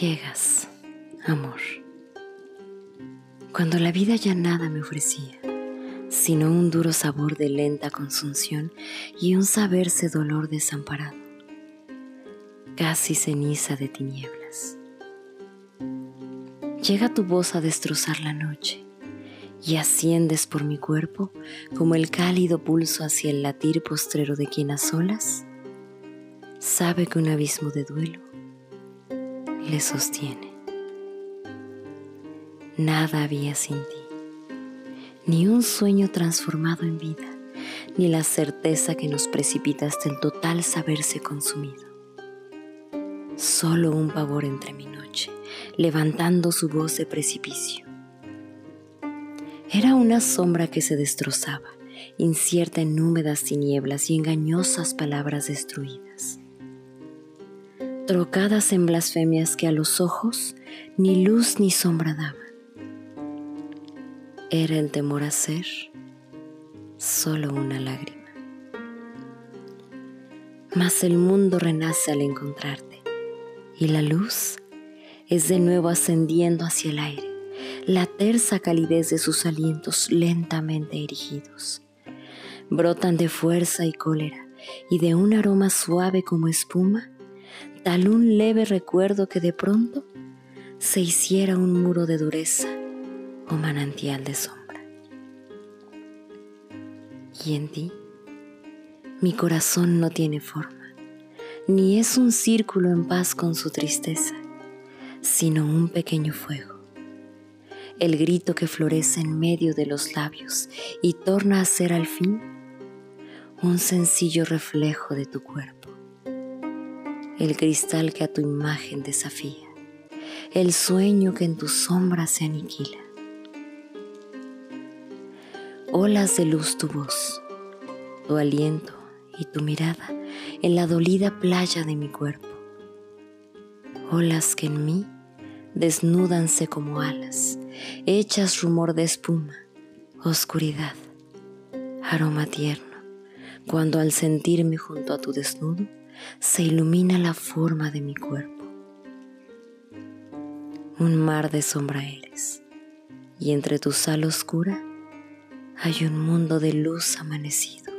Llegas, amor, cuando la vida ya nada me ofrecía, sino un duro sabor de lenta consunción y un saberse dolor desamparado, casi ceniza de tinieblas. Llega tu voz a destrozar la noche y asciendes por mi cuerpo como el cálido pulso hacia el latir postrero de quien a solas sabe que un abismo de duelo le sostiene. Nada había sin ti, ni un sueño transformado en vida, ni la certeza que nos precipita hasta el total saberse consumido. Solo un pavor entre mi noche, levantando su voz de precipicio. Era una sombra que se destrozaba, incierta en húmedas tinieblas y engañosas palabras destruidas trocadas en blasfemias que a los ojos ni luz ni sombra daban. Era el temor a ser solo una lágrima. Mas el mundo renace al encontrarte y la luz es de nuevo ascendiendo hacia el aire, la tersa calidez de sus alientos lentamente erigidos. Brotan de fuerza y cólera y de un aroma suave como espuma tal un leve recuerdo que de pronto se hiciera un muro de dureza o manantial de sombra. Y en ti, mi corazón no tiene forma, ni es un círculo en paz con su tristeza, sino un pequeño fuego, el grito que florece en medio de los labios y torna a ser al fin un sencillo reflejo de tu cuerpo el cristal que a tu imagen desafía, el sueño que en tu sombra se aniquila. Olas de luz tu voz, tu aliento y tu mirada en la dolida playa de mi cuerpo. Olas que en mí desnúdanse como alas, hechas rumor de espuma, oscuridad, aroma tierno, cuando al sentirme junto a tu desnudo, se ilumina la forma de mi cuerpo. Un mar de sombra eres, y entre tu sal oscura hay un mundo de luz amanecido.